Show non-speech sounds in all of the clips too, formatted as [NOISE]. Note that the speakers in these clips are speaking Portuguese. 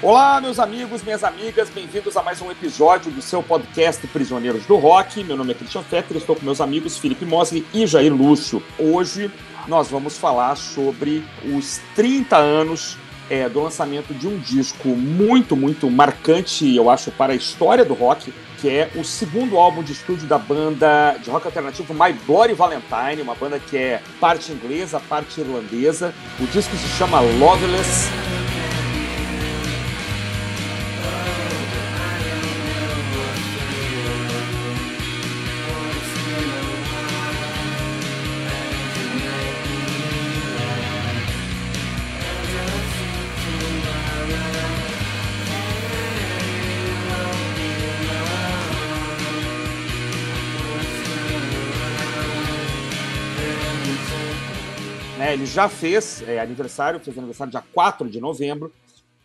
Olá, meus amigos, minhas amigas, bem-vindos a mais um episódio do seu podcast Prisioneiros do Rock. Meu nome é Christian Fetter, estou com meus amigos Felipe Mosley e Jair Lúcio. Hoje nós vamos falar sobre os 30 anos é, do lançamento de um disco muito, muito marcante, eu acho, para a história do rock, que é o segundo álbum de estúdio da banda de rock alternativo My Bloody Valentine, uma banda que é parte inglesa, parte irlandesa. O disco se chama Loveless. Já fez é, aniversário, fez aniversário dia 4 de novembro,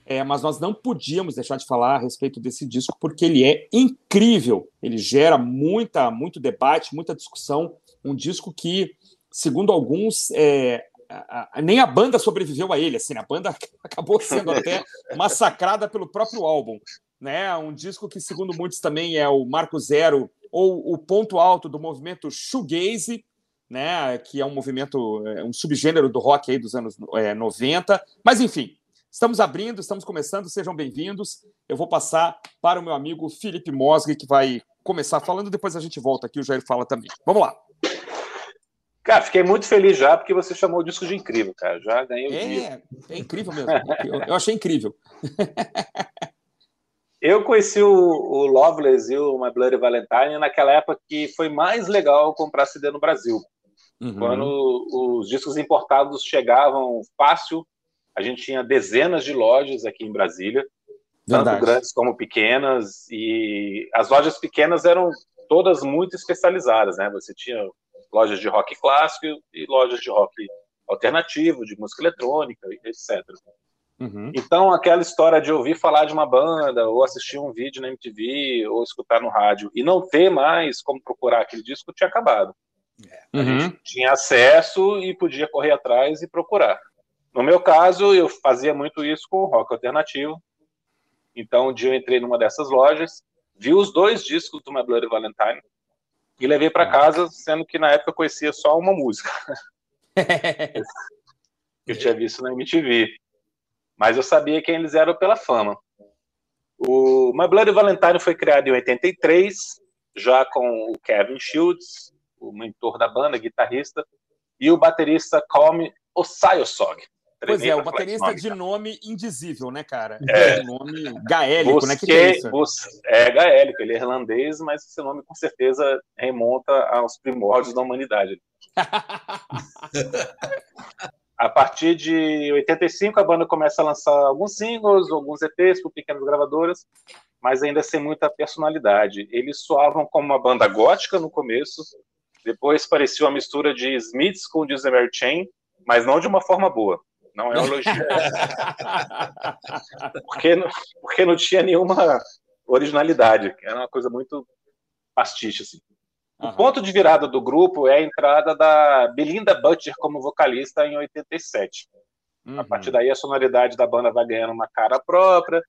é, mas nós não podíamos deixar de falar a respeito desse disco porque ele é incrível. Ele gera muita, muito debate, muita discussão. Um disco que, segundo alguns, é, a, a, nem a banda sobreviveu a ele. Assim, a banda [LAUGHS] acabou sendo até [LAUGHS] massacrada pelo próprio álbum. Né? Um disco que, segundo muitos, também é o marco zero ou o ponto alto do movimento shoegaze, né, que é um movimento, é, um subgênero do rock aí dos anos é, 90. Mas, enfim, estamos abrindo, estamos começando, sejam bem-vindos. Eu vou passar para o meu amigo Felipe Mosgri, que vai começar falando, depois a gente volta aqui, o Jair fala também. Vamos lá. Cara, fiquei muito feliz já, porque você chamou o disco de incrível, cara. Já ganhei o é, dia. É incrível mesmo. eu, eu achei incrível. [LAUGHS] Eu conheci o, o Loveless e o My Bloody Valentine naquela época que foi mais legal comprar CD no Brasil. Uhum. Quando os discos importados chegavam fácil, a gente tinha dezenas de lojas aqui em Brasília, Verdade. tanto grandes como pequenas, e as lojas pequenas eram todas muito especializadas, né? Você tinha lojas de rock clássico e lojas de rock alternativo, de música eletrônica, etc. Uhum. Então, aquela história de ouvir falar de uma banda, ou assistir um vídeo na MTV, ou escutar no rádio, e não ter mais como procurar aquele disco, tinha acabado. É. A gente uhum. tinha acesso e podia correr atrás e procurar. No meu caso, eu fazia muito isso com o rock alternativo. Então, um dia eu entrei numa dessas lojas, vi os dois discos do My Bloody Valentine e levei para casa, sendo que na época eu conhecia só uma música. [LAUGHS] eu tinha visto na MTV. Mas eu sabia quem eles eram pela fama. O My Bloody Valentine foi criado em 83, já com o Kevin Shields, o mentor da banda, guitarrista, e o baterista Calm Osayosog. Pois é, o baterista nome, de nome indizível, né, cara? É. é nome gaélico, Busquei, né? Que, que é isso? É gaélico, ele é irlandês, mas esse nome com certeza remonta aos primórdios da humanidade. [LAUGHS] a partir de 85, a banda começa a lançar alguns singles, alguns EPs por pequenas gravadoras, mas ainda sem muita personalidade. Eles soavam como uma banda gótica no começo, depois parecia uma mistura de Smiths com Disney Chain, mas não de uma forma boa. Não é um elogio. [LAUGHS] porque, não, porque não tinha nenhuma originalidade. Era uma coisa muito pastiche, assim. O uhum. ponto de virada do grupo é a entrada da Belinda Butcher como vocalista em 87. Uhum. A partir daí, a sonoridade da banda vai ganhando uma cara própria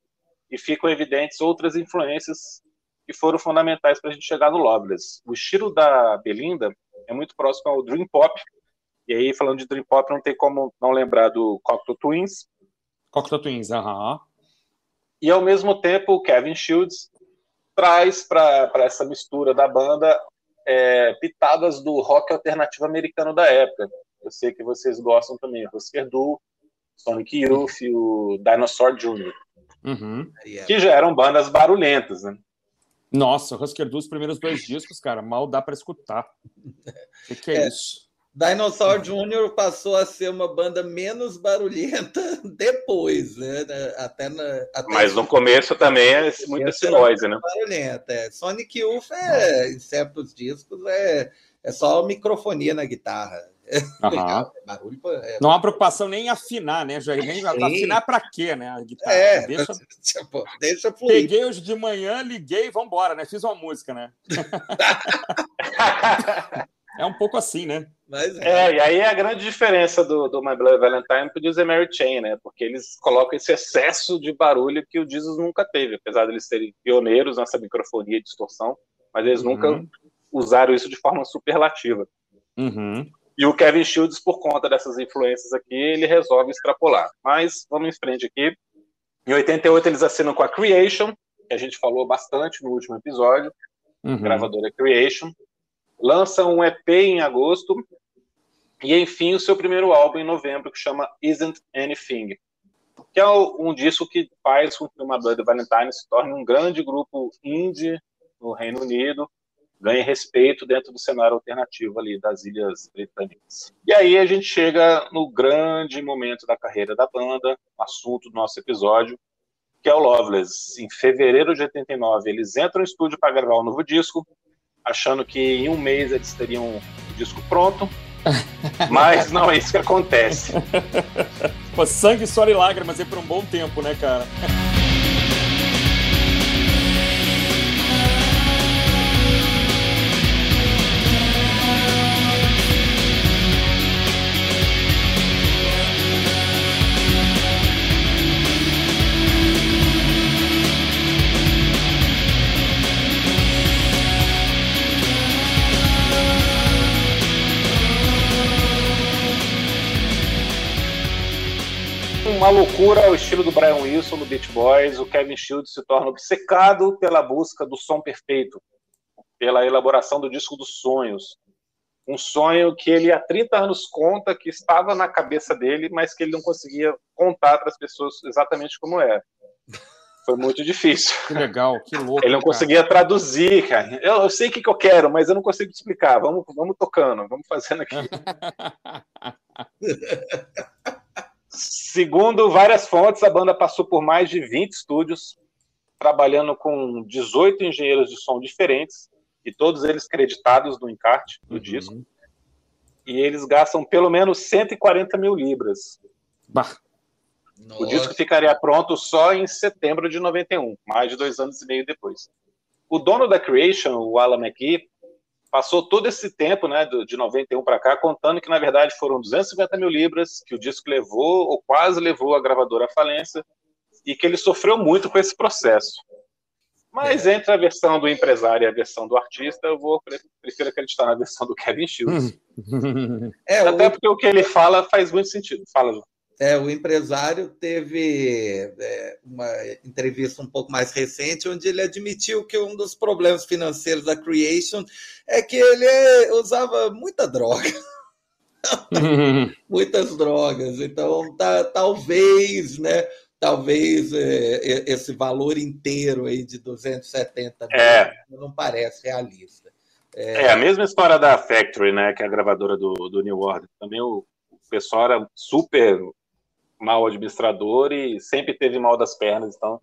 e ficam evidentes outras influências que foram fundamentais para a gente chegar no Loveless. O estilo da Belinda é muito próximo ao Dream Pop, e aí, falando de Dream Pop, não tem como não lembrar do Cocteau Twins. Cocteau Twins, aham. E, ao mesmo tempo, o Kevin Shields traz para essa mistura da banda é, pitadas do rock alternativo americano da época. Eu sei que vocês gostam também. Husker Du, Sonic Youth e o Dinosaur Jr. Uhum. Que já eram bandas barulhentas, né? Nossa, o Husker Du, os primeiros dois discos, cara, mal dá para escutar. O que, que, é, é isso? Dinosaur Jr. passou a ser uma banda menos barulhenta [LAUGHS] depois, né? Até, na, até Mas no começo também é muito esse noise, né? Barulhenta. É. Sonic Youth, é, em certos discos, é, é só microfonia na guitarra. [LAUGHS] Uhum. Barulho, é... Não há preocupação nem em afinar, né, Jair? Nem [LAUGHS] afinar para quê, né? A guitarra. É, deixa, [LAUGHS] tipo, deixa fluir. Peguei hoje de manhã, liguei e vambora, né? Fiz uma música, né? É um pouco assim, né? Mas é. é, e aí é a grande diferença do, do My Bloody Valentine pro Dizer Mary Chain, né? Porque eles colocam esse excesso de barulho que o Jesus nunca teve, apesar de eles serem pioneiros nessa microfonia e distorção, mas eles uhum. nunca usaram isso de forma superlativa. Uhum. E o Kevin Shields, por conta dessas influências aqui, ele resolve extrapolar. Mas vamos em frente aqui. Em 88 eles assinam com a Creation, que a gente falou bastante no último episódio, uhum. gravadora Creation lança um EP em agosto e, enfim, o seu primeiro álbum em novembro, que chama Isn't Anything, que é um disco que faz com que uma banda Valentine se torne um grande grupo indie no Reino Unido, ganhe respeito dentro do cenário alternativo ali das Ilhas Britânicas. E aí a gente chega no grande momento da carreira da banda, assunto do nosso episódio, que é o Loveless. Em fevereiro de 89, eles entram no estúdio para gravar um novo disco, achando que em um mês eles teriam o disco pronto. [LAUGHS] Mas não é isso que acontece. [LAUGHS] Pô, sangue, suor e lágrimas é por um bom tempo, né, cara? Uma loucura ao estilo do Brian Wilson no Beach Boys, o Kevin Shields se torna obcecado pela busca do som perfeito, pela elaboração do disco dos sonhos. Um sonho que ele há 30 anos conta que estava na cabeça dele, mas que ele não conseguia contar para as pessoas exatamente como era. Foi muito difícil. Que legal, que louco. Ele não cara. conseguia traduzir, cara. Eu, eu sei o que, que, eu quero, mas eu não consigo explicar. Vamos, vamos tocando, vamos fazendo aqui. [LAUGHS] Segundo várias fontes, a banda passou por mais de 20 estúdios, trabalhando com 18 engenheiros de som diferentes, e todos eles creditados no encarte do uhum. disco. E eles gastam pelo menos 140 mil libras. Bah. O disco ficaria pronto só em setembro de 91, mais de dois anos e meio depois. O dono da Creation, o Alan McKee, passou todo esse tempo, né, de 91 para cá, contando que na verdade foram 250 mil libras que o disco levou, ou quase levou a gravadora à falência, e que ele sofreu muito com esse processo. Mas é. entre a versão do empresário e a versão do artista, eu vou prefiro acreditar na versão do Kevin Shields. [LAUGHS] é, Até o... porque o que ele fala faz muito sentido. Fala. É, o empresário teve é, uma entrevista um pouco mais recente, onde ele admitiu que um dos problemas financeiros da Creation é que ele usava muita droga. [LAUGHS] Muitas drogas. Então, tá, talvez, né? Talvez é, esse valor inteiro aí de 270 é. não parece realista. É... é... a mesma história da Factory, né? Que é a gravadora do, do New Order. Também o, o pessoal era super mal administrador e sempre teve mal das pernas, então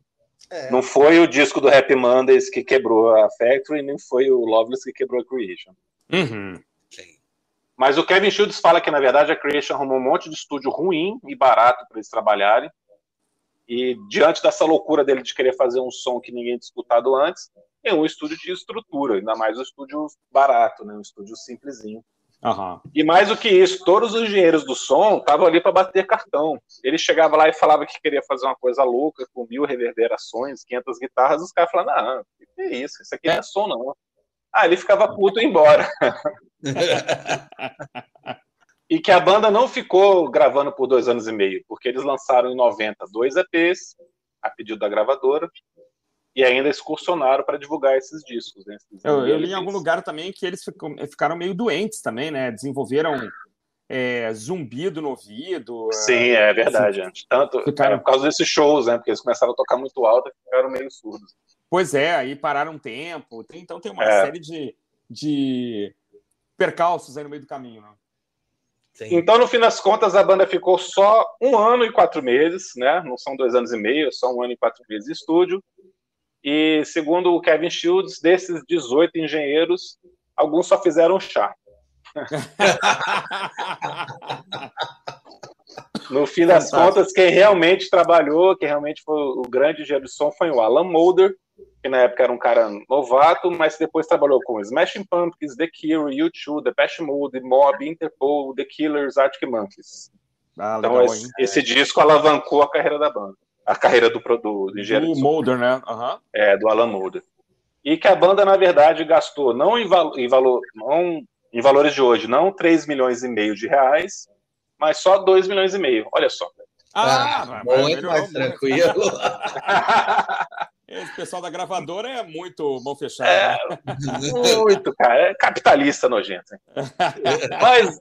é. não foi o disco do Happy Mondays que quebrou a Factory, nem foi o Loveless que quebrou a Creation. Uhum. Mas o Kevin Shields fala que, na verdade, a Creation arrumou um monte de estúdio ruim e barato para eles trabalharem. E diante dessa loucura dele de querer fazer um som que ninguém tinha disputado antes, é um estúdio de estrutura, ainda mais um estúdio barato, né? um estúdio simplesinho. Uhum. E mais do que isso, todos os engenheiros do som estavam ali para bater cartão. Ele chegava lá e falava que queria fazer uma coisa louca, com mil reverberações, 500 guitarras, os caras falavam, não, que é isso? Isso aqui não é som, não. Ah, ele ficava puto e embora. [LAUGHS] e que a banda não ficou gravando por dois anos e meio, porque eles lançaram em 90 dois EPs, a pedido da gravadora, e ainda excursionaram para divulgar esses discos. Né? Esses eu, eu, li em algum lugar também que eles ficaram meio doentes também, né? Desenvolveram é, zumbido no ouvido. Sim, é, é verdade. Assim, Tanto ficaram... é, por causa desses shows, né? Porque eles começaram a tocar muito alto e ficaram meio surdos. Pois é, aí pararam um tempo. Tem, então tem uma é. série de, de percalços aí no meio do caminho, né? Sim. Então, no fim das contas, a banda ficou só um ano e quatro meses, né? Não são dois anos e meio, só um ano e quatro meses de estúdio. E segundo o Kevin Shields, desses 18 engenheiros, alguns só fizeram chá. [LAUGHS] no fim das Fantástico. contas, quem realmente trabalhou, quem realmente foi o grande engenheiro de som foi o Alan Mulder, que na época era um cara novato, mas depois trabalhou com Smashing Pumpkins, The Cure, U2, The Passion Mode, Mob, Interpol, The Killers, Arctic Monkeys. Ah, então legal, esse, esse, disco alavancou a carreira da banda, a carreira do, do, do engenheiro. Do Mulder, né? Uhum. É, do Alan Mulder. E que a banda, na verdade, gastou, não em, valo, em, valor, não em valores de hoje, não 3 milhões e meio de reais, mas só 2 milhões e meio. Olha só. Ah, ah muito mais tranquilo. [LAUGHS] Esse pessoal da gravadora é muito mão fechada. É, né? muito, cara. É capitalista nojento. [LAUGHS] Mas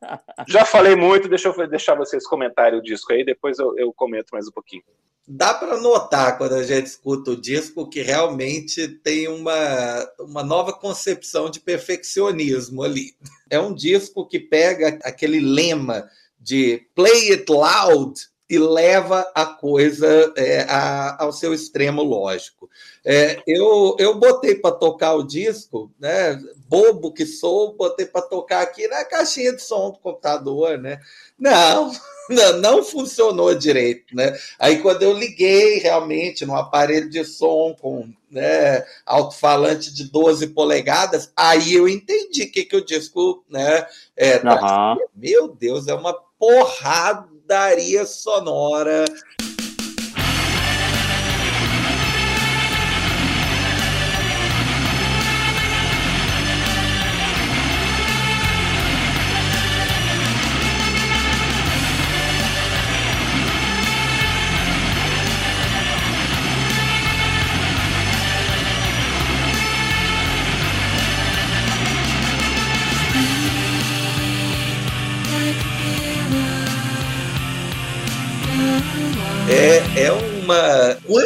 já falei muito, deixa eu deixar vocês comentarem o disco aí, depois eu, eu comento mais um pouquinho. Dá para notar quando a gente escuta o disco que realmente tem uma, uma nova concepção de perfeccionismo ali. É um disco que pega aquele lema de play it loud e leva a coisa é, a, ao seu extremo lógico. É, eu, eu botei para tocar o disco, né? Bobo que sou, botei para tocar aqui na caixinha de som do computador, né? Não, [LAUGHS] não, não funcionou direito, né? Aí quando eu liguei realmente no aparelho de som com né, alto-falante de 12 polegadas, aí eu entendi o que, que o disco, né? É, tá, uhum. Meu Deus, é uma porrada daria sonora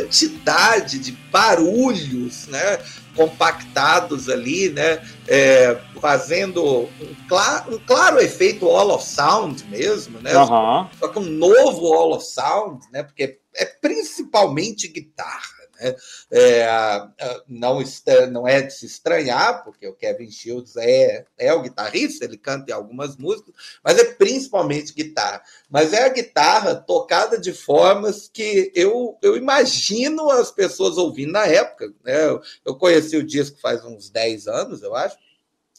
quantidade de barulhos, né? compactados ali, né, é, fazendo um, claro, um claro efeito All of Sound mesmo, né, uhum. só com um novo All of Sound, né, porque é principalmente guitarra? É, não, não é de se estranhar, porque o Kevin Shields é, é o guitarrista, ele canta em algumas músicas, mas é principalmente guitarra. Mas é a guitarra tocada de formas que eu, eu imagino as pessoas ouvindo na época. Né? Eu conheci o disco faz uns 10 anos, eu acho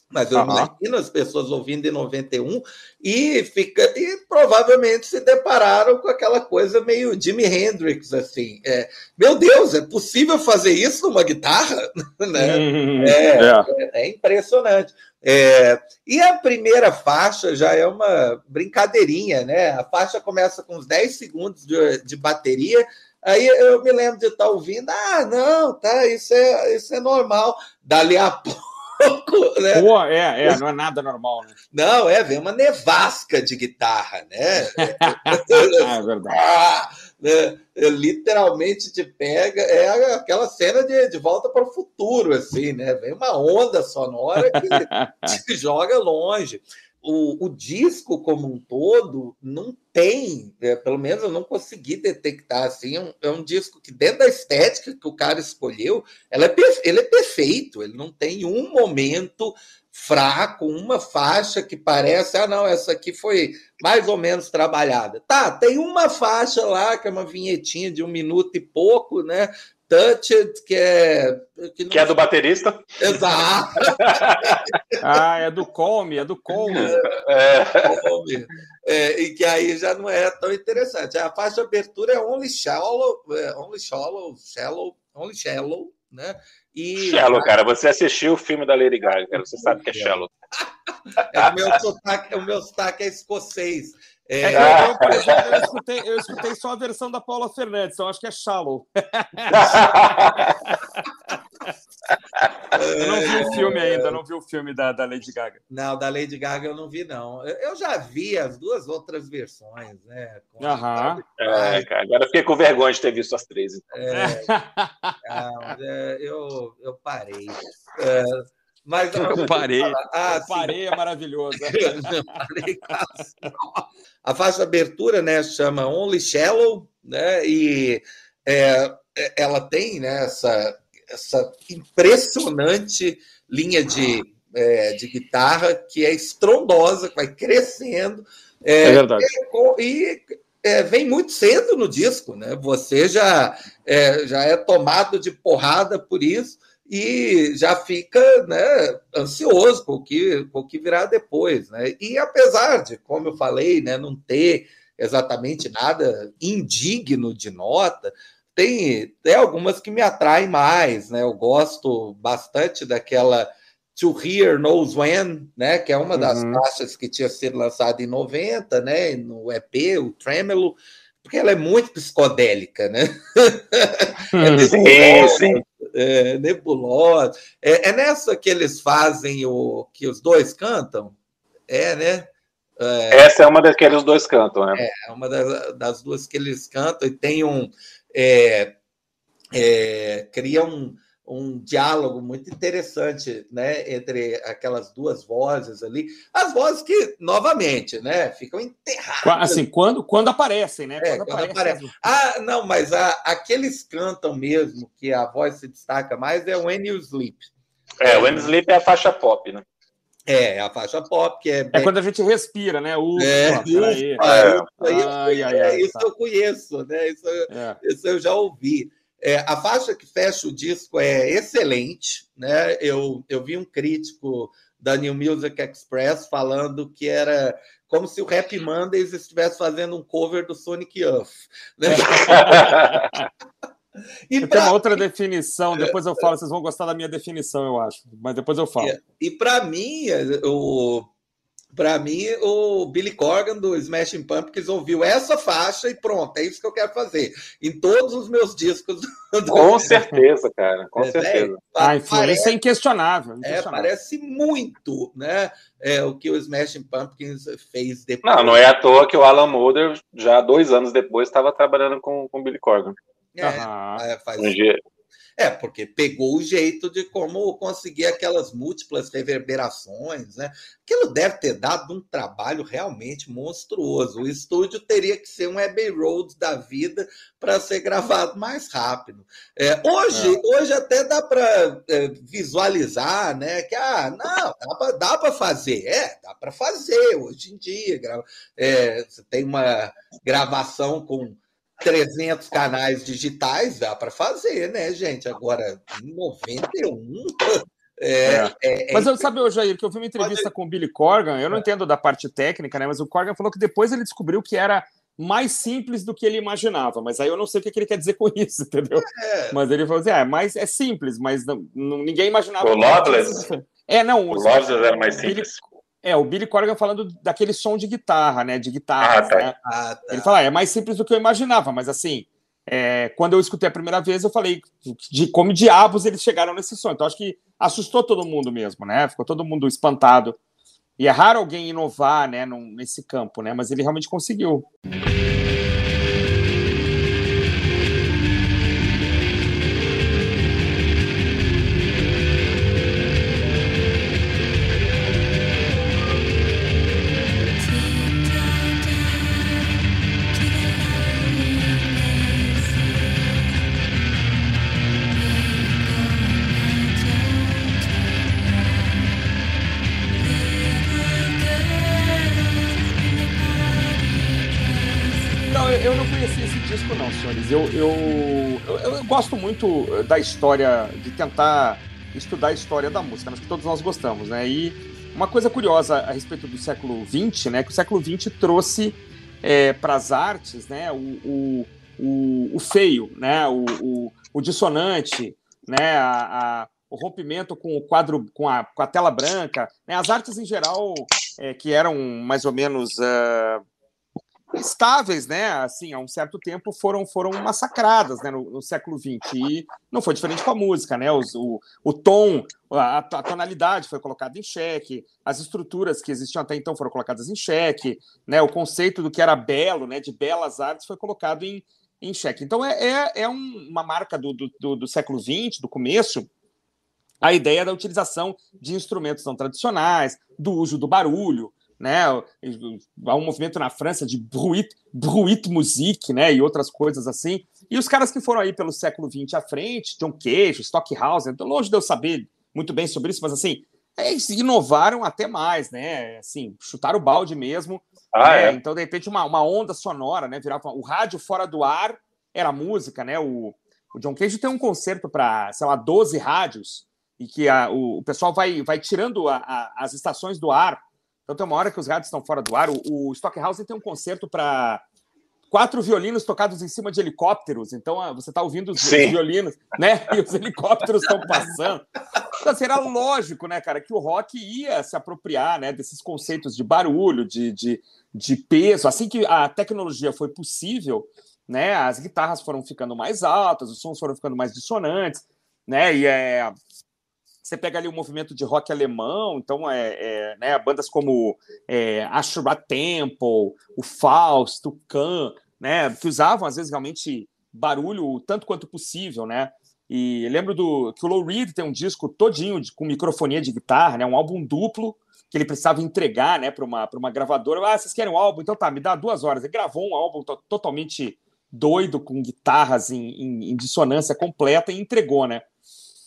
mas eu uhum. imagino as pessoas ouvindo em 91 e, fica, e provavelmente se depararam com aquela coisa meio Jimi Hendrix, assim. É, meu Deus, é possível fazer isso numa guitarra? [LAUGHS] né? Uhum. É, é. é, impressionante. É, e a primeira faixa já é uma brincadeirinha, né? A faixa começa com uns 10 segundos de, de bateria, Aí eu me lembro de estar ouvindo, ah, não, tá, isso é, isso é normal. Dali a [LAUGHS] pouco pouco, né? Pô, é, é, não é nada normal, né? Não, é, vem uma nevasca de guitarra, né? [LAUGHS] é verdade. Ah, né? Literalmente te pega, é aquela cena de, de volta para o futuro, assim, né? Vem uma onda sonora que [LAUGHS] te joga longe o, o, disco como um todo não tem, é, pelo menos eu não consegui detectar assim, é um, é um, disco que dentro da estética que o cara escolheu, ela é, ele é perfeito, ele não tem um momento fraco, uma faixa que parece, ah não, essa aqui foi mais ou menos trabalhada. Tá, tem uma faixa lá que é uma vinhetinha de um minuto e pouco, né? Touched, que é. Que, que é do baterista. Exato. [LAUGHS] ah, é do Come, é do Come. É. é. e que aí já não é tão interessante. A faixa de abertura é Only Shallow, é, Only Shallow, Shallow, Only Shallow, né? E... Shallow, cara, você assistiu o filme da Lady Gaga, cara, você sabe que é Shallow. [LAUGHS] é, o, meu sotaque, o meu sotaque é escocês. É, é, eu, eu, por exemplo, eu escutei, eu escutei só a versão da Paula Fernandes, então acho que é Shallow. [LAUGHS] eu não vi o filme ainda, não vi o filme da, da Lady Gaga. Não, da Lady Gaga eu não vi, não. Eu já vi as duas outras versões, né? Aham. É, cara, agora fiquei com vergonha de ter visto as três. Então. É, [LAUGHS] é, eu, eu parei. É, mas eu parei. Ah, eu parei, é maravilhoso. [LAUGHS] parei, a faixa abertura, né, chama Only Shallow, né? E é, é, ela tem né, essa, essa impressionante linha de, é, de guitarra que é estrondosa, que vai crescendo. É, é verdade. E, é, vem muito cedo no disco, né? Você já é, já é tomado de porrada por isso. E já fica né, ansioso com o, que, com o que virá depois. Né? E apesar de, como eu falei, né, não ter exatamente nada indigno de nota, tem, tem algumas que me atraem mais. Né? Eu gosto bastante daquela To Hear Knows When, né, que é uma das uhum. faixas que tinha sido lançada em 90, né, no EP, o Tremolo, porque ela é muito psicodélica, né? [LAUGHS] é sim, sim. É, nebulosa. É, é, nessa que eles fazem o que os dois cantam? É, né? É, Essa é uma das que eles dois cantam, né? É, uma das, das duas que eles cantam e tem um. É, é, cria um, um diálogo muito interessante né, entre aquelas duas vozes ali. As vozes que, novamente, né, ficam enterradas. Assim, quando, quando aparecem, né? É, quando, quando aparecem. Ah, não, mas a, aqueles cantam mesmo, que a voz se destaca mais, é When You Sleep. É, When You Sleep é a faixa pop, né? É, a faixa pop, que é. Bem... É quando a gente respira, né? Ufa, é, ufa, é. Ai, ai, ai, isso tá. eu conheço, né? Isso, é. isso eu já ouvi. É, a faixa que fecha o disco é excelente, né? Eu, eu vi um crítico da New Music Express falando que era como se o Rap Mondays estivesse fazendo um cover do Sonic Youth. Né? [LAUGHS] E pra... Uma outra definição, depois eu falo, vocês vão gostar da minha definição, eu acho, mas depois eu falo. E para mim, o, para mim, o Billy Corgan do Smashing Pumpkins ouviu essa faixa e pronto, é isso que eu quero fazer. Em todos os meus discos. Do... Com certeza, cara, com é, certeza. Né? A influência parece, é inquestionável, é, inquestionável. É, parece muito né, é, o que o Smashing Pumpkins fez depois. Não, não é à toa que o Alan Moulder, já dois anos depois, estava trabalhando com o Billy Corgan. É, uhum. faz, um é, porque pegou o jeito de como conseguir aquelas múltiplas reverberações, né? Aquilo deve ter dado um trabalho realmente monstruoso. O estúdio teria que ser um Abbey Road da vida para ser gravado mais rápido. É, hoje, é. hoje até dá para é, visualizar, né? Que ah, não, dá para fazer, é, dá para fazer hoje em dia. É, você tem uma gravação com 300 canais digitais, dá para fazer, né, gente? Agora, em 91. É, é. É, mas eu sabe, Jair, que eu vi uma entrevista com o Billy Corgan, eu não é. entendo da parte técnica, né? Mas o Corgan falou que depois ele descobriu que era mais simples do que ele imaginava. Mas aí eu não sei o que, ele quer dizer com isso, entendeu? É. Mas ele falou assim: é, mas é simples, mas não, não ninguém imaginava. O Loveless? É, não. O Loveless era mais simples. Billy, é, o Billy Corgan falando daquele som de guitarra, né? De guitarra. Ah, tá. né? ah, tá. Ele fala, ah, é mais simples do que eu imaginava, mas assim, é, quando eu escutei a primeira vez, eu falei de como diabos eles chegaram nesse som. Então, acho que assustou todo mundo mesmo, né? Ficou todo mundo espantado. E é raro alguém inovar, né, nesse campo, né? Mas ele realmente conseguiu. Muito da história, de tentar estudar a história da música, acho que todos nós gostamos, né? E uma coisa curiosa a respeito do século XX, né? Que o século XX trouxe é, para as artes, né? O, o, o, o feio, né? O, o, o, dissonante, né? A, a, o rompimento com o quadro, com a, com a tela branca, né? As artes em geral é, que eram mais ou menos uh, estáveis, né? Assim, há um certo tempo foram, foram massacradas né, no, no século XX. E não foi diferente com a música, né? O, o tom, a, a, tonalidade foi colocada em xeque, as estruturas que existiam até então foram colocadas em xeque, né? O conceito do que era belo, né? De belas artes foi colocado em, em xeque. Então é, é, é um, uma marca do, do, do século XX, do começo, a ideia da utilização de instrumentos não tradicionais, do uso do barulho, né? Há um movimento na França de bruit, bruit musique, né? E outras coisas assim. E os caras que foram aí pelo século XX à frente, John Cage, Stockhausen, então longe de eu saber muito bem sobre isso, mas assim, eles inovaram até mais, né? Assim, chutaram o balde mesmo. Ah, né? é? Então, de repente, uma, uma onda sonora, né? Virava o rádio fora do ar era música, né? O, o John Cage tem um concerto para, sei lá, 12 rádios, e que a, o, o, pessoal vai, vai tirando a, a, as estações do ar. Então tem uma hora que os rádios estão fora do ar. O, o Stockhausen tem um concerto para quatro violinos tocados em cima de helicópteros. Então ah, você está ouvindo os, os, violinos, né? [LAUGHS] E os helicópteros estão passando. Então, assim, era lógico, né, cara, que o rock ia se apropriar né, desses conceitos de barulho, de, de, de peso. Assim que a tecnologia foi possível, né, as guitarras foram ficando mais altas, os sons foram ficando mais dissonantes, né? E é, você pega ali o movimento de rock alemão, então é, é né, bandas como é, Ashura Temple, o Faust, o Khan, né, que usavam às vezes realmente barulho tanto quanto possível, né? E lembro do que o Lou Reed tem um disco todinho de, com microfonia de guitarra, né, um álbum duplo que ele precisava entregar, né, para uma para uma gravadora. Ah, vocês querem um álbum? Então tá, me dá duas horas. Ele gravou um álbum totalmente doido com guitarras em, em, em dissonância completa e entregou, né?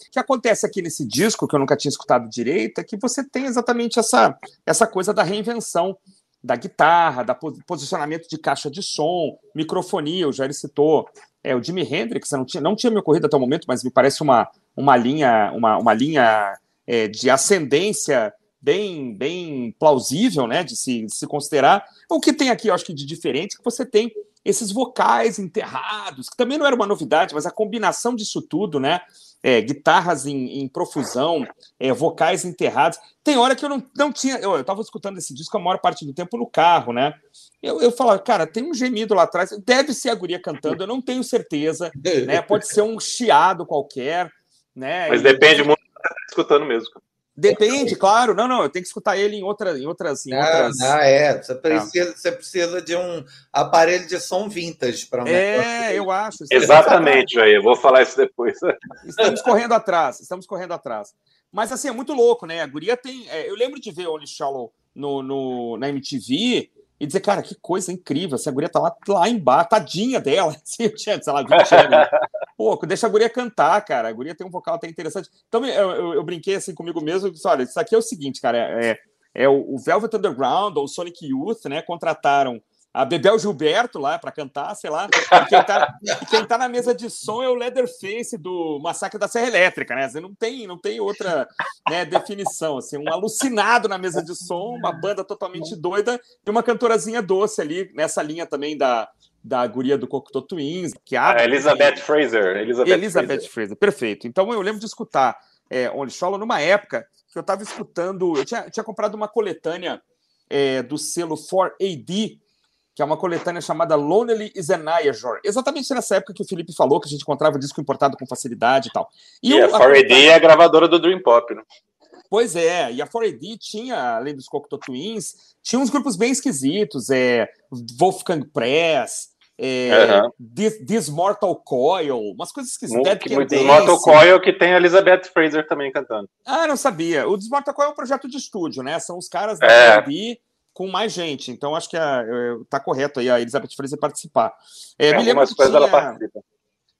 O que acontece aqui nesse disco, que eu nunca tinha escutado direito, é que você tem exatamente essa, essa coisa da reinvenção da guitarra, da posicionamento de caixa de som, microfonia, o Jair citou é, o Jimi Hendrix, não tinha, não tinha me ocorrido até o momento, mas me parece uma, uma linha, uma, uma linha é, de ascendência bem, bem plausível né, de se, de se considerar. O que tem aqui, eu acho que de diferente, é que você tem esses vocais enterrados, que também não era uma novidade, mas a combinação disso tudo, né? É, guitarras em, em profusão, é, vocais enterrados. Tem hora que eu não, não tinha. Eu estava escutando esse disco a maior parte do tempo no carro, né? Eu, eu falava, cara, tem um gemido lá atrás, deve ser a guria cantando, eu não tenho certeza, né? Pode ser um chiado qualquer, né? Mas e, depende muito do que você está escutando mesmo. Depende, claro. Não, não, eu tenho que escutar ele em, outra, em outras. Em não, outras... não, é. Você precisa, é. você precisa de um aparelho de som vintage para É, eu acho. Exatamente, Jair. Eu vou falar isso depois. [LAUGHS] Estamos correndo atrás, estamos correndo atrás. Mas assim, é muito louco, né? A Guria tem. É, eu lembro de ver Only Shallow no, no, na MTV e dizer, cara, que coisa incrível, essa guria tá lá, lá embaixo, tadinha dela, [LAUGHS] assim, eu tinha, sei lá, 20 anos. Pô, deixa a guria cantar, cara, a guria tem um vocal até interessante. Então, eu, eu, eu brinquei assim comigo mesmo, disse, olha, isso aqui é o seguinte, cara, é, é, é o Velvet Underground ou Sonic Youth, né, contrataram a Bebel Gilberto lá para cantar, sei lá. Quem, tá, quem tá na mesa de som é o Leatherface do Massacre da Serra Elétrica, né? Você não tem, não tem outra né, definição. Assim, um alucinado na mesa de som, uma banda totalmente doida e uma cantorazinha doce ali, nessa linha também da, da guria do Cocteau Twins. Que abre, a Elizabeth Fraser. Elizabeth, Elizabeth Fraser. Fraser. perfeito. Então eu lembro de escutar é, Only Shallow numa época que eu estava escutando, eu tinha, tinha comprado uma coletânea é, do selo 4AD, que é uma coletânea chamada Lonely is an. Exatamente nessa época que o Felipe falou, que a gente encontrava disco importado com facilidade e tal. E, e a 4AD é a gravadora do Dream Pop, né? Pois é, e a 4AD tinha, além dos Cocteau Twins, tinha uns grupos bem esquisitos, é, Wolfgang Press, é, uhum. This, This, Mortal Coil, umas coisas esquisitas. This Mortal Coil que tem a Elizabeth Fraser também cantando. Ah, não sabia. O This Mortal Coil é um projeto de estúdio, né? São os caras da é. 4AD com mais gente. Então, acho que está correto aí a Elizabeth Fraser participar. É, é, me lembro que tinha ela participa.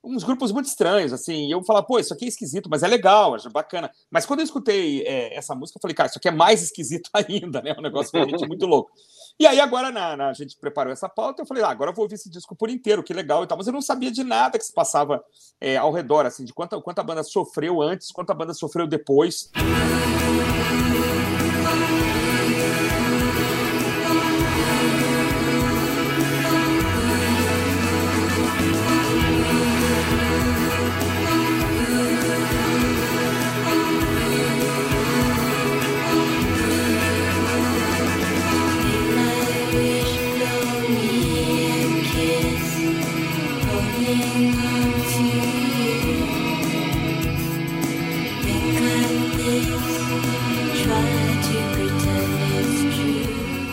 Uns grupos muito estranhos, assim, eu falar, pô, isso aqui é esquisito, mas é legal, é bacana. Mas quando eu escutei é, essa música, eu falei, cara, isso aqui é mais esquisito [LAUGHS] ainda, né? Um negócio realmente muito louco. E aí, agora, na, na, a gente preparou essa pauta, eu falei, ah, agora eu vou ouvir esse disco por inteiro, que legal e tal. Mas eu não sabia de nada que se passava é, ao redor, assim, de quanto, quanto a banda sofreu antes, quanto a banda sofreu depois.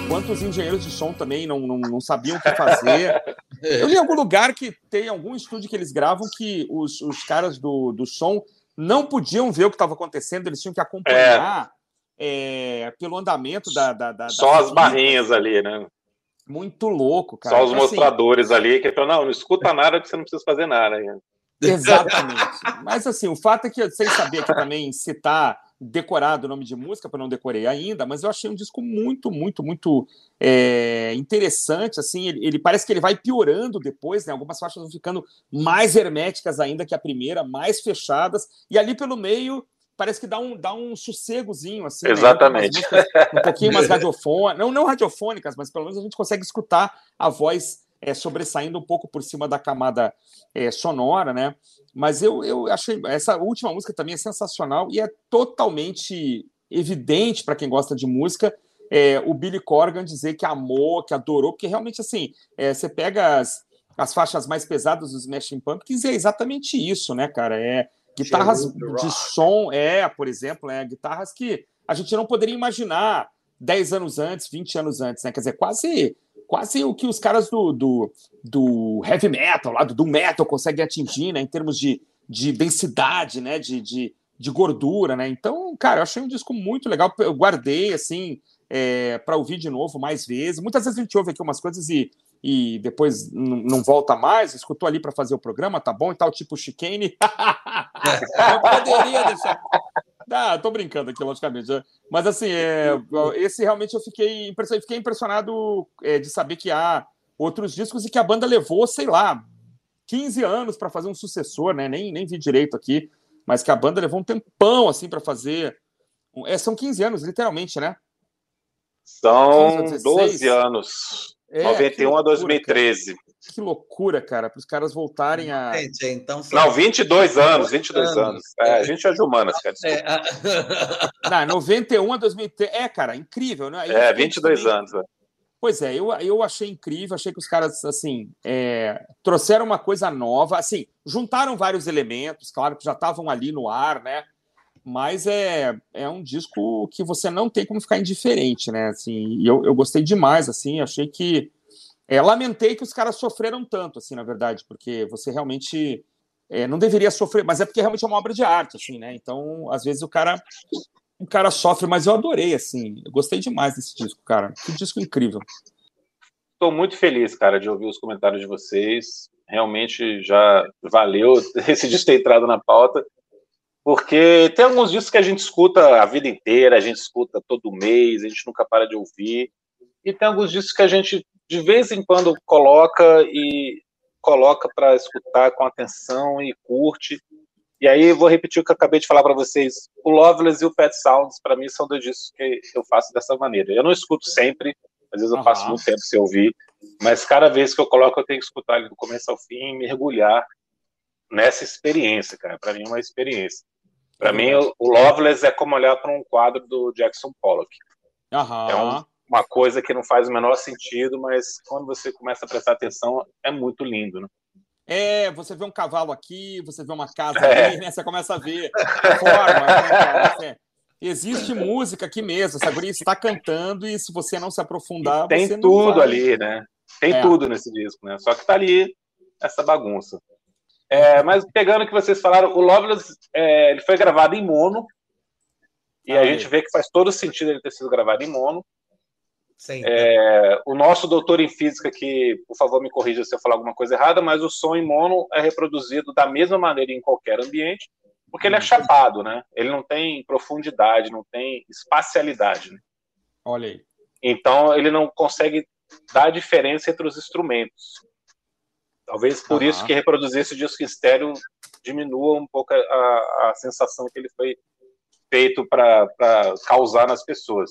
Quantos engenheiros de som também não, não, não sabiam o que fazer. [LAUGHS] Eu li em algum lugar que tem algum estúdio que eles gravam que os, os caras do, do som não podiam ver o que estava acontecendo, eles tinham que acompanhar é. É, pelo andamento da. da, da Só da as barrinhas ali, né? Muito louco, cara. Só os então, assim, mostradores ali, que falam, não, não escuta nada que você não precisa fazer nada. Exatamente. Mas assim, o fato é que, sem saber aqui também citar decorado o nome de música, porque eu não decorei ainda, mas eu achei um disco muito, muito, muito é, interessante. Assim, ele, ele, parece que ele vai piorando depois, né? Algumas faixas vão ficando mais herméticas ainda que a primeira, mais fechadas, e ali pelo meio parece que dá um, dá um sossegozinho, assim. Né? Exatamente. Né? um pouquinho mais radiofônicas, não, não radiofônicas, mas pelo menos a gente consegue escutar a voz é, sobressaindo um pouco por cima da camada é, sonora, né? Mas eu, eu achei essa última música também é sensacional e é totalmente evidente para quem gosta de música é, o Billy Corgan dizer que amou, que adorou, porque realmente assim é, você pega as, as faixas mais pesadas dos Smashing Pumpkins e é exatamente isso, né, cara? É guitarras de som, é, por exemplo, é guitarras que a gente não poderia imaginar 10 anos antes, 20 anos antes, né? Quer dizer, quase quase o que os caras do, do, do heavy metal, lá do, do metal, conseguem atingir, né, em termos de, de densidade, né, de, de, de gordura, né? Então, cara, eu achei um disco muito legal. Eu guardei, assim, é, para ouvir de novo mais vezes. Muitas vezes a gente ouve aqui umas coisas e, e depois não volta mais. Escutou ali para fazer o programa, tá bom e tal, tipo chicane. [LAUGHS] eu poderia deixar. Ah, tô brincando aqui, logicamente. Né? Mas assim, é, esse realmente eu fiquei impressionado, fiquei impressionado é, de saber que há outros discos e que a banda levou, sei lá, 15 anos para fazer um sucessor, né? Nem, nem vi direito aqui, mas que a banda levou um tempão assim para fazer. É, são 15 anos, literalmente, né? São 12 anos. É, 91 a 2013. Cara. Que loucura, cara, para os caras voltarem a. Gente, então Não, 22 anos, 22 anos. anos. É, a gente é de humanas, cara. É. Não, 91 a 2013. É, cara, incrível, né? é, 22 também... anos. É. Pois é, eu, eu achei incrível, achei que os caras, assim, é, trouxeram uma coisa nova, assim, juntaram vários elementos, claro que já estavam ali no ar, né? Mas é, é um disco que você não tem como ficar indiferente, né? Assim, eu, eu gostei demais, assim, achei que é, lamentei que os caras sofreram tanto, assim, na verdade, porque você realmente é, não deveria sofrer, mas é porque realmente é uma obra de arte, assim, né? Então, às vezes o cara o cara sofre, mas eu adorei, assim, eu gostei demais desse disco, cara. Que disco incrível. Estou muito feliz, cara, de ouvir os comentários de vocês. Realmente já valeu [LAUGHS] esse disco ter entrado na pauta, porque tem alguns discos que a gente escuta a vida inteira, a gente escuta todo mês, a gente nunca para de ouvir. E tem alguns discos que a gente de vez em quando coloca e coloca para escutar com atenção e curte. E aí vou repetir o que eu acabei de falar para vocês. O Loveless e o Pet Sounds, para mim, são dois discos que eu faço dessa maneira. Eu não escuto sempre, às vezes eu passo muito tempo sem ouvir, mas cada vez que eu coloco, eu tenho que escutar ele do começo ao fim e mergulhar nessa experiência, cara. Para mim é uma experiência. Para mim, o Loveless é como olhar para um quadro do Jackson Pollock. Aham. É um, uma coisa que não faz o menor sentido, mas quando você começa a prestar atenção, é muito lindo, né? É, você vê um cavalo aqui, você vê uma casa é. ali, né? Você começa a ver formas, né, Você... Existe música aqui mesmo, essa guria está cantando e se você não se aprofundar, e tem tudo ali, né? Tem é. tudo nesse disco, né? Só que tá ali essa bagunça. É, mas pegando o que vocês falaram, o Loveless é, ele foi gravado em mono e ah, a gente vê que faz todo sentido ele ter sido gravado em mono. É, o nosso doutor em física, que, por favor, me corrija se eu falar alguma coisa errada, mas o som em mono é reproduzido da mesma maneira em qualquer ambiente, porque ele é chapado, né? Ele não tem profundidade, não tem espacialidade. Né? Olha aí. Então, ele não consegue dar diferença entre os instrumentos. Talvez por uhum. isso que reproduzir esse disco estéreo diminua um pouco a, a sensação que ele foi feito para causar nas pessoas.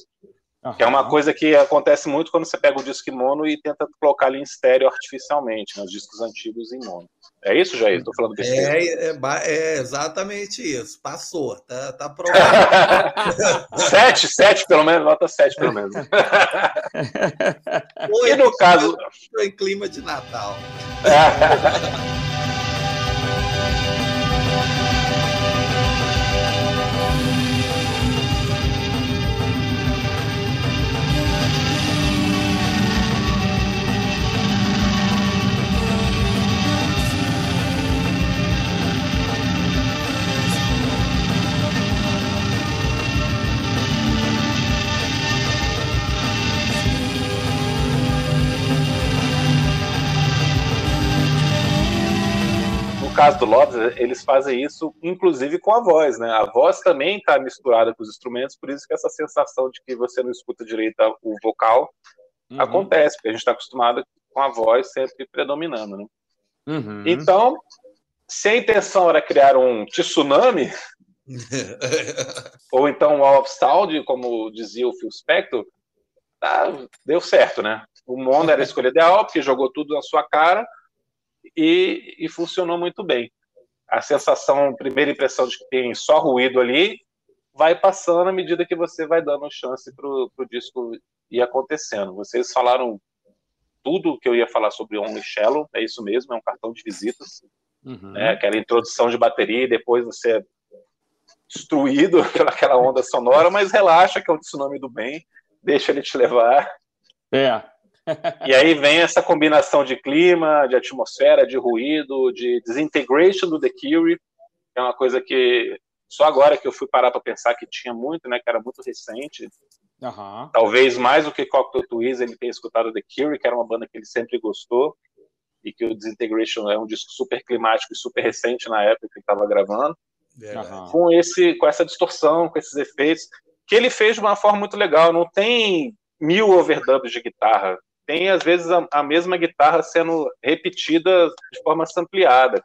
Uhum. Que é uma coisa que acontece muito quando você pega o disco em mono e tenta colocar ele em estéreo artificialmente, nos discos antigos em mono. É isso, Jair? Estou falando besteira. É, é, é, exatamente isso. Passou. Tá, tá pronto. [LAUGHS] sete, sete, pelo menos. Nota sete, pelo menos. E no caso... Em clima de Natal. [LAUGHS] caso do Lopes, eles fazem isso inclusive com a voz, né? A voz também está misturada com os instrumentos, por isso que essa sensação de que você não escuta direito o vocal uhum. acontece, porque a gente está acostumado com a voz sempre predominando, né? Uhum. Então, se a intenção era criar um tsunami, [LAUGHS] ou então um wall of sound, como dizia o Phil Spector, tá, deu certo, né? O Mondo era a escolha ideal, porque jogou tudo na sua cara e, e funcionou muito bem. A sensação, a primeira impressão de que tem só ruído ali, vai passando à medida que você vai dando chance para o disco ir acontecendo. Vocês falaram tudo que eu ia falar sobre Only Shallow, é isso mesmo, é um cartão de visitas. Uhum. Né, aquela introdução de bateria e depois você é destruído [LAUGHS] pelaquela onda sonora, mas relaxa que é o tsunami do bem, deixa ele te levar. É. e aí vem essa combinação de clima, de atmosfera, de ruído, de disintegration do The Cure, que é uma coisa que só agora que eu fui parar para pensar que tinha muito, né, que era muito recente. Uhum. Talvez mais do que Cocktail Twist ele tenha escutado The Cure, que era uma banda que ele sempre gostou, e que o Disintegration é um disco super climático e super recente na época que ele estava gravando. Uhum. Com, esse, com essa distorção, com esses efeitos, que ele fez de uma forma muito legal. Não tem mil overdubs de guitarra, tem às vezes a, a, mesma guitarra sendo repetida de forma ampliada.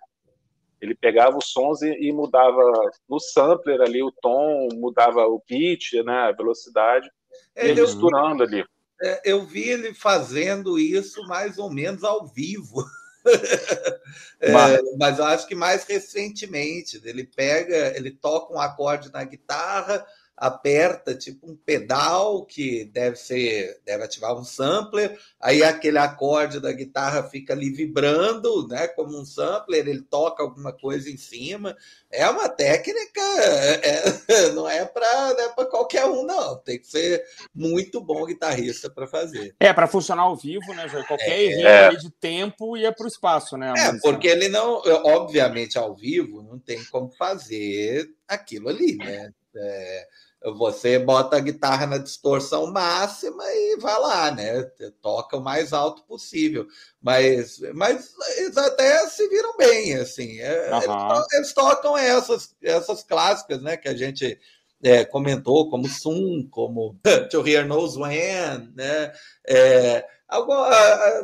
Ele pegava os sons e, e, mudava no sampler ali o tom, mudava o pitch, né, a velocidade, é, eu, misturando ali. É, eu vi ele fazendo isso mais ou menos ao vivo. [LAUGHS] é, mas eu acho que mais recentemente ele pega, ele toca um acorde na guitarra, aperta tipo um pedal que deve ser deve ativar um sampler aí aquele acorde da guitarra fica ali vibrando né como um sampler ele toca alguma coisa em cima. É uma técnica é, é [LAUGHS] não é para é para qualquer um não. Tem que ser muito bom guitarrista para fazer. É para funcionar ao vivo né qualquer é, erro é. de tempo ia para o espaço né é porque ele não obviamente ao vivo não tem como fazer aquilo ali né? É, você bota a guitarra na distorção máxima e vai lá, né? Toca o mais alto possível. Mas, mas eles até se viram bem, assim. Uhum. Eles, eles, tocam essas, essas clássicas, né? Que a gente é, comentou, como Sun, como [LAUGHS] To Hear Knows When, né? É,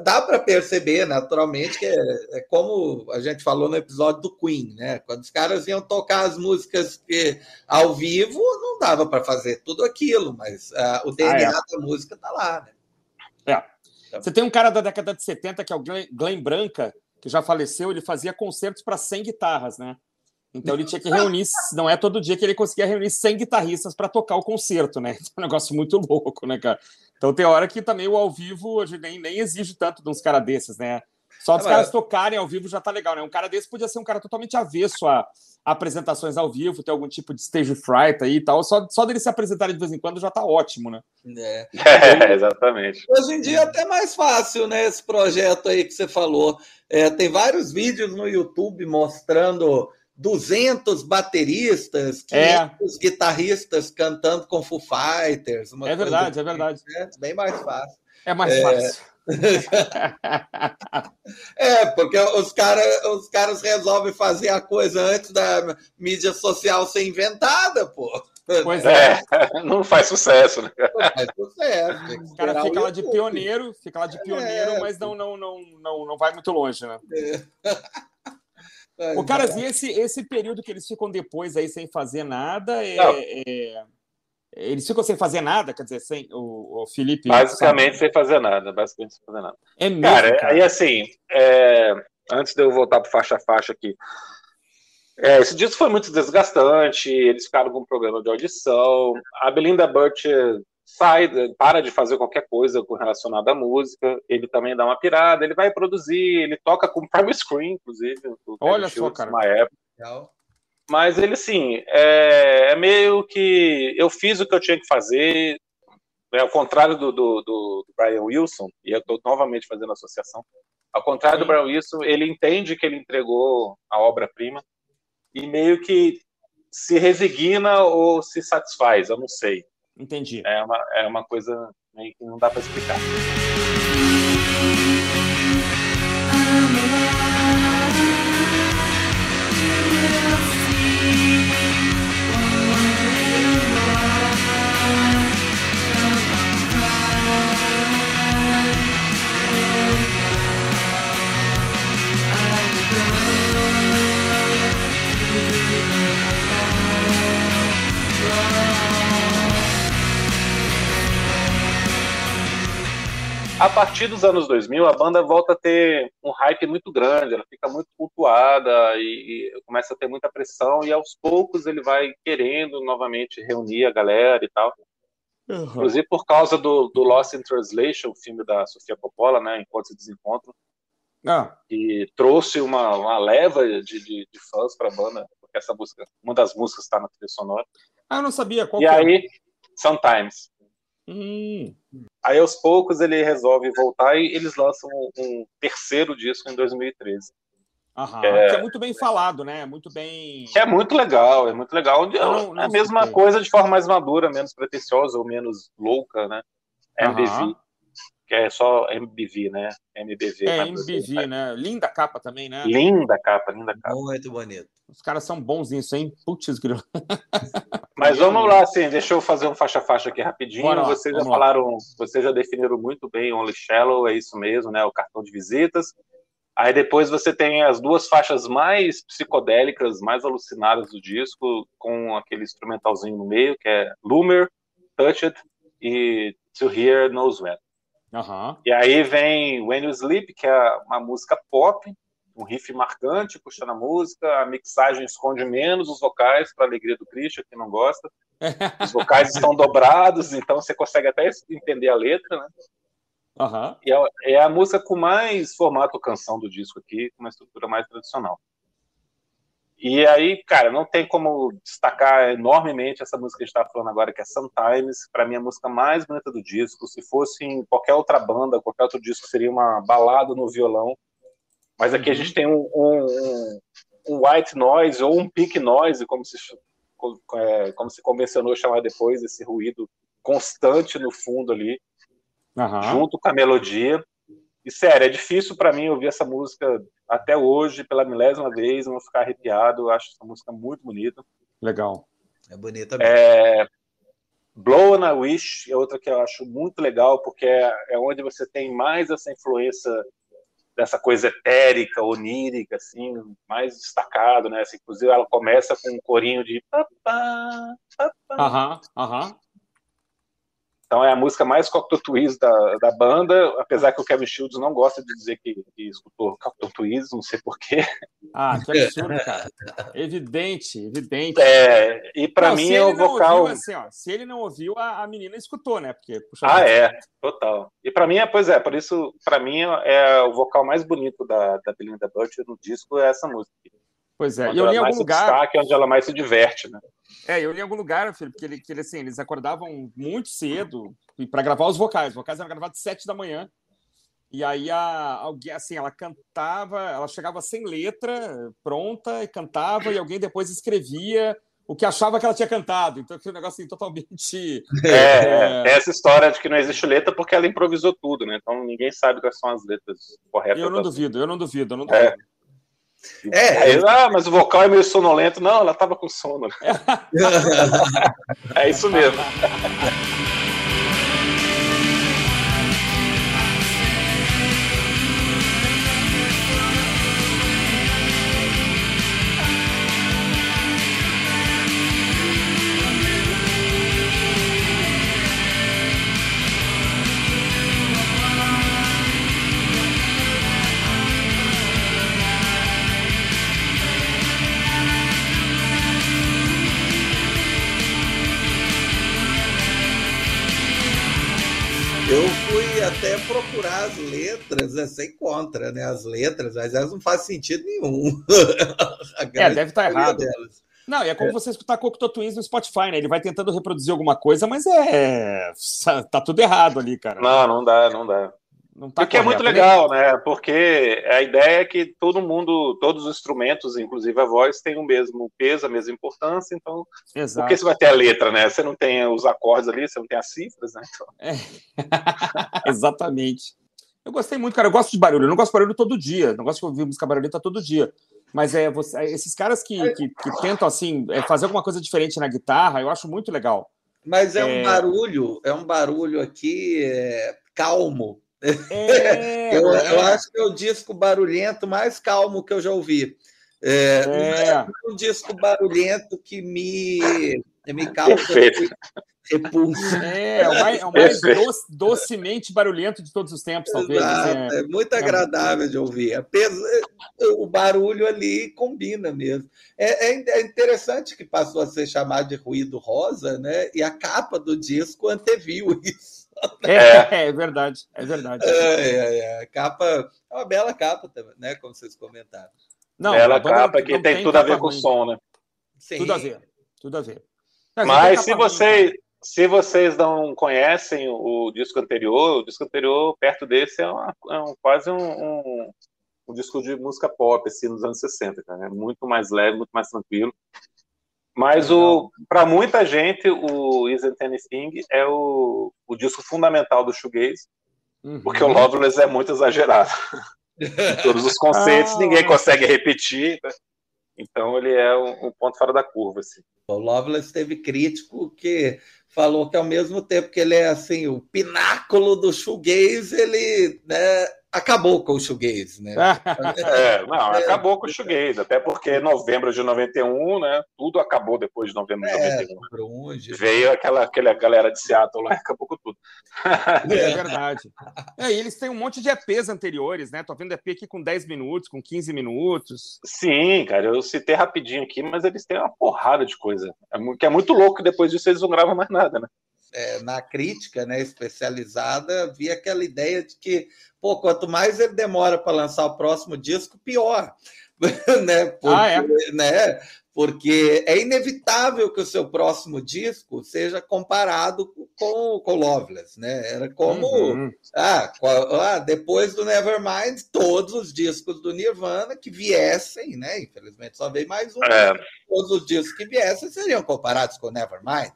dá para perceber naturalmente que é, é, como a gente falou no episódio do Queen, né? Quando os caras iam tocar as músicas que, ao vivo, não dava para fazer tudo aquilo, mas uh, o DNA ah, é. da música tá lá, né? É. Então Você tem um cara da década de 70 que é o Glenn Branca, que já faleceu, ele fazia concertos para 100 guitarras, né? Então ele tinha que reunir, não é todo dia que ele conseguia reunir 100 guitarristas para tocar o concerto, né? É um negócio muito louco, né, cara? Então tem hora que também o ao vivo hoje nem, nem exige tanto de uns caras desses, né? Só dos ah, caras tocarem ao vivo já tá legal, né? Um cara desse podia ser um cara totalmente avesso a, a apresentações ao vivo, ter algum tipo de stage fright aí e tal. Só, só dele se apresentarem de vez em quando já tá ótimo, né? É. é [LAUGHS] exatamente. Hoje em dia é até mais fácil, né? Esse projeto aí que você falou. É, tem vários vídeos no YouTube mostrando 200 bateristas, 500 é. guitarristas cantando com Foo Fighters. é verdade, é verdade. É bem mais fácil. É mais é... fácil. [LAUGHS] é, porque os, cara, os caras resolvem fazer a coisa antes da mídia social ser inventada, pô. Pois é. é. [LAUGHS] Não faz sucesso, né? Não faz sucesso. O cara fica lá de pioneiro, fica lá de pioneiro, é. mas não, não, não, não, não vai muito longe, né? É. [LAUGHS] O cara, esse, esse período que eles ficam depois aí sem fazer nada, é, é, eles ficam sem fazer nada, quer dizer, sem o, o Felipe. Basicamente sabe? sem fazer nada, basicamente sem fazer nada. É mesmo, cara, cara. e assim, é, antes de eu voltar para faixa a faixa aqui, é, esse disco foi muito desgastante, eles ficaram com um problema de audição. A Belinda Burt sai, para de fazer qualquer coisa relacionada à música, ele também dá uma pirada, ele vai produzir, ele toca com Prime Screen, inclusive. Olha só, cara. Uma época. Mas ele, sim, é, é, meio que eu fiz o que eu tinha que fazer, né, ao contrário do, do, do, Brian Wilson, e eu estou novamente fazendo associação, ao contrário sim. do Brian Wilson, ele entende que ele entregou a obra-prima e meio que se resigna ou se satisfaz, eu não sei. Entendi. É uma, é uma coisa meio que não dá para explicar. A partir dos anos 2000, a banda volta a ter um hype muito grande, ela fica muito cultuada e, e, começa a ter muita pressão, e aos poucos ele vai querendo novamente reunir a galera e tal. Uhum. Inclusive por causa do, do Lost in Translation, o filme da Sofia Coppola, né, Enquanto se Desencontram, ah. e trouxe uma, uma leva de, de, de fãs para a banda, porque essa música, uma das músicas está na trilha sonora. Ah, eu não sabia qual E aí, é? Sometimes. Hum. Aí aos poucos ele resolve voltar e eles lançam um, terceiro disco em 2013. Aham, que, é, que é muito bem falado, né? Muito bem. Que é muito legal, é muito legal. Não, não é a mesma coisa de forma mais madura, menos pretensiosa ou menos louca, né? MBV. Que é só MBV, né? MBV. É, MBV, né? Linda capa também, né? Linda capa, linda capa. Muito bonito. Os caras são bons nisso, hein? Putz, grilo. [LAUGHS] Mas vamos lá, assim, deixa eu fazer um faixa-faixa aqui rapidinho. Bora, vocês já falaram, lá. vocês já definiram muito bem Only Shallow, é isso mesmo, né? O cartão de visitas. Aí depois você tem as duas faixas mais psicodélicas, mais alucinadas do disco, com aquele instrumentalzinho no meio, que é Loomer, Touch It e To Hear Knows When. Uhum. E aí vem When You Sleep, que é uma música pop, um riff marcante puxando a música, a mixagem esconde menos os vocais, para alegria do Christian, que não gosta. Os vocais estão [LAUGHS] dobrados, então você consegue até entender a letra, né? Uhum. E é, é, a música com mais formato canção do disco aqui, com uma estrutura mais tradicional. E aí, cara, não tem como destacar enormemente essa música que a gente está falando agora, que é Sometimes. Para mim, a música mais bonita do disco. Se fosse em qualquer outra banda, qualquer outro disco, seria uma balada no violão. Mas aqui uhum. a gente tem um, um, um, white noise ou um pink noise, como se, é, como se convencionou chamar depois, esse ruído constante no fundo ali, uhum. junto com a melodia. E sério, é difícil para mim ouvir essa música até hoje, pela milésima vez, não ficar arrepiado. Eu acho essa música muito bonita. Legal. É bonita mesmo. É... Blow on a Wish é outra que eu acho muito legal, porque é, é onde você tem mais essa influência dessa coisa etérica, onírica, assim, mais destacado, né? Assim, inclusive ela começa com um corinho de Aham, aham. Então é a música mais Cocteau Twist da, da banda, apesar que o Kevin Shields não gosta de dizer que, que escutou Cocteau Twist, não sei porquê. Ah, que [LAUGHS] absurdo, cara. Evidente, evidente. É, e para mim é o vocal. Ouviu, assim, ó, se ele não ouviu, a, a menina escutou, né? Porque, puxa, ah, é, total. E para mim é, pois é, por isso, para mim é o vocal mais bonito da, da Belinda Butcher no disco é essa música. Pois é, e eu li em algum lugar. Destaque, onde ela mais se diverte, né? É, eu li em algum lugar, filho, porque ele, que ele, assim, eles acordavam muito cedo para gravar os vocais. Os vocais eram gravados às sete da manhã. E aí a, alguém, assim, ela cantava, ela chegava sem letra, pronta, e cantava, e alguém depois escrevia o que achava que ela tinha cantado. Então, aquele negócio assim, totalmente. [LAUGHS] É, é, é... essa história de que não existe letra porque ela improvisou tudo, né? Então ninguém sabe quais são as letras corretas. Eu não duvido, eu não duvido, eu não duvido. É. É, Aí, ah, mas o vocal é meio sonolento. Não, ela tava com sono. [LAUGHS] é isso mesmo. [LAUGHS] né? Você encontra, né? As letras, mas elas não fazem sentido nenhum. [LAUGHS] é, deve estar errado. Delas. Não, e é como é. você escutar Cocteau Twins no Spotify, né? Ele vai tentando reproduzir alguma coisa, mas é. Tá tudo errado ali, cara. Não, não dá, não dá. Não tá Porque é muito legal, né? Porque a ideia é que todo mundo, todos os instrumentos, inclusive a voz, tem o mesmo peso, a mesma importância. Então, Exato. porque você vai ter a letra, né? Você não tem os acordes ali, você não tem as cifras, né? Então... É. [LAUGHS] Exatamente. Eu gostei muito, cara. Eu gosto de barulho. Eu não gosto de barulho todo dia. Não gosto de ouvir música barulhenta todo dia. Mas é você, esses caras que, que, que tentam assim é, fazer alguma coisa diferente na guitarra, eu acho muito legal. Mas é, é... um barulho, é um barulho aqui é, calmo é, [LAUGHS] eu, eu, acho que é o disco barulhento mais calmo que eu já ouvi. É, é. Não é um disco barulhento que me, me causa. Repulso. [LAUGHS] É, é o mais, é o mais doce, docemente barulhento de todos os tempos, talvez. Né? É, muito é agradável de ouvir. O barulho ali combina mesmo. É, é, é, interessante que passou a ser chamado de ruído rosa, né? E a capa do disco anteviu [LAUGHS] isso. É, [LAUGHS] é verdade, é verdade. É, é, a capa é uma bela capa, né? Como vocês comentaram. Não, bela capa que tem, tem tudo a ver com o som, né? Sim. Tudo a ver, tudo a ver. Mas, Mas se você, se vocês não conhecem o, disco anterior, o disco anterior, perto desse, é, uma, é um, quase um, um, um, disco de música pop, assim, nos anos 60, cara. É muito mais leve, muito mais tranquilo. Mas o para muita gente, o Isn't Anything é o, o disco fundamental do shoegaze, uhum. porque o Loveless é muito exagerado. [LAUGHS] Todos os conceitos, ah. ninguém consegue repetir. Né? Então ele é um, um, ponto fora da curva. Assim. O Loveless teve crítico que falou que ao mesmo tempo que ele é assim o pináculo do shoegaze, ele né, acabou com o shoegaze, né? [LAUGHS] é, não, acabou com o shoegaze, até porque novembro de 91, né, tudo acabou depois de novembro de é, 91. Onde, Veio aquela, aquela galera de Seattle lá e [LAUGHS] acabou com tudo. É verdade. É, e eles têm um monte de EPs anteriores, né? Tô vendo EP aqui com 10 minutos, com 15 minutos. Sim, cara, eu citei rapidinho aqui, mas eles têm uma porrada de coisa. É, que é muito louco que depois disso eles não gravam mais nada, né? É, na crítica né, especializada, havia aquela ideia de que pô, quanto mais ele demora para lançar o próximo disco, pior. [LAUGHS] né? Porque, ah, é? né? Porque é inevitável que o seu próximo disco seja comparado com o Loveless, né? Era como uhum. ah, ah, depois do Nevermind, todos os discos do Nirvana que viessem, né? Infelizmente só veio mais um. É. Todos os discos que viessem seriam comparados com o Nevermind.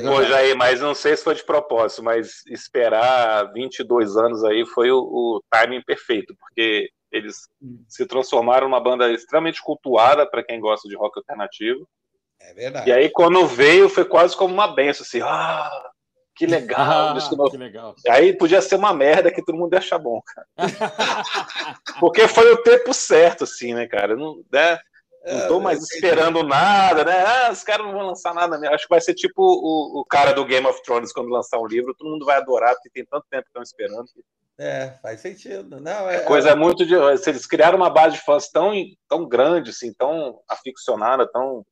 Pô, Jair, mas não sei se foi de propósito, mas esperar 22 anos aí foi o, o timing perfeito, porque eles hum. se transformaram numa banda extremamente cultuada para quem gosta de rock alternativo. É verdade. E aí, quando veio, foi quase como uma benção, assim, ah, que legal. Ah, que legal. Aí podia ser uma merda que todo mundo ia achar bom, cara. [LAUGHS] Porque foi o tempo certo, assim, né, cara? Não, né? Não tô mais esperando nada, né? Ah, os caras não vão lançar nada mesmo. Acho que vai ser tipo o, o cara do Game of Thrones quando lançar um livro, todo mundo vai adorar, porque tem tanto tempo que estão esperando. É, faz sentido. Não, é, é coisa é... muito de. Eles criaram uma base de fãs tão, tão grande, assim, tão aficionada, tão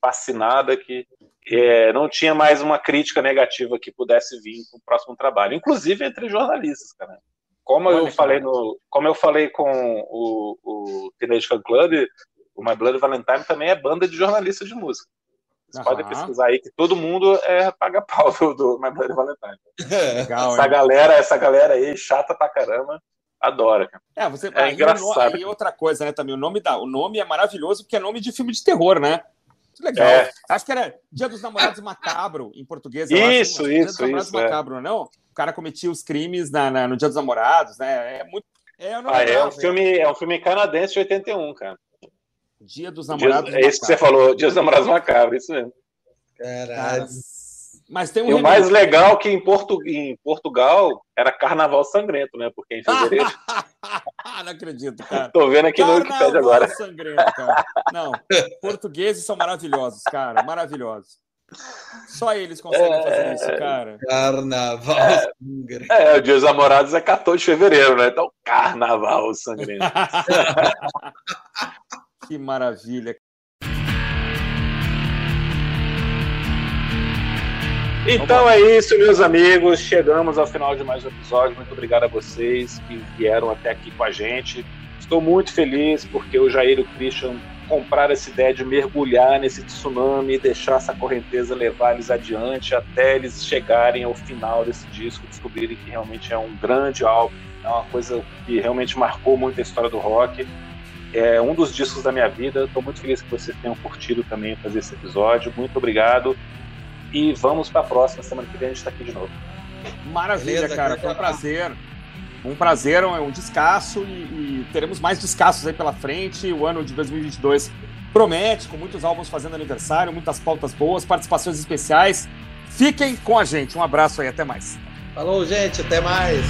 fascinada, que é, não tinha mais uma crítica negativa que pudesse vir para o próximo trabalho, inclusive entre jornalistas, cara. Como eu falei no, como eu falei com o, o Teenage Fan Club, o My Bloody Valentine também é banda de jornalistas de música. Vocês uhum. podem pesquisar aí que todo mundo é paga pau do, do My Bloody Valentine. Legal, essa hein? galera, essa galera aí chata pra caramba, adora. Cara. É, você é aí, engraçado. E outra coisa, né, também o nome da, o nome é maravilhoso porque é nome de filme de terror, né? Legal. É. Acho que era Dia dos Namorados Macabro, em português. Isso, acho, isso, Dia dos Namorados isso. É. Macabro, é. não? O cara cometia os crimes na, na, no Dia dos Namorados, né? É muito. É, ah, é, um filme, é um filme canadense de 81, cara. Dia dos Namorados. Dia, é isso que você falou, Dia dos Namorados Macabro, isso mesmo. Caralho. Mas tem um e o mais legal é que em, Portu... em Portugal era Carnaval Sangrento, né? Porque em fevereiro. [LAUGHS] não acredito, cara. Tô vendo aqui Carnaval no Wikipedia agora. Sangrento, cara. Não, portugueses são maravilhosos, cara, maravilhosos. Só eles conseguem é... fazer isso, cara. Carnaval é... Sangrento. É, o Dia dos Namorados é 14 de fevereiro, né? Então, Carnaval Sangrento. [LAUGHS] que maravilha. Então é isso, meus amigos. Chegamos ao final de mais um episódio. Muito obrigado a vocês que vieram até aqui com a gente. Estou muito feliz porque o Jair e o Christian compraram essa ideia de mergulhar nesse tsunami e deixar essa correnteza levar eles adiante até eles chegarem ao final desse disco, descobrirem que realmente é um grande álbum, é uma coisa que realmente marcou muito a história do rock é um dos discos da minha vida. Estou muito feliz que vocês tenham curtido também fazer esse episódio. Muito obrigado. E vamos para a próxima. Semana que vem a gente está aqui de novo. Maravilha, Beleza, cara. Foi um prazer. Um prazer, é um descasso e, e, teremos mais descassos aí pela frente. O ano de 2022 promete, com muitos álbuns fazendo aniversário, muitas pautas boas, participações especiais. Fiquem com a gente. Um abraço aí, até mais. Falou, gente, até mais.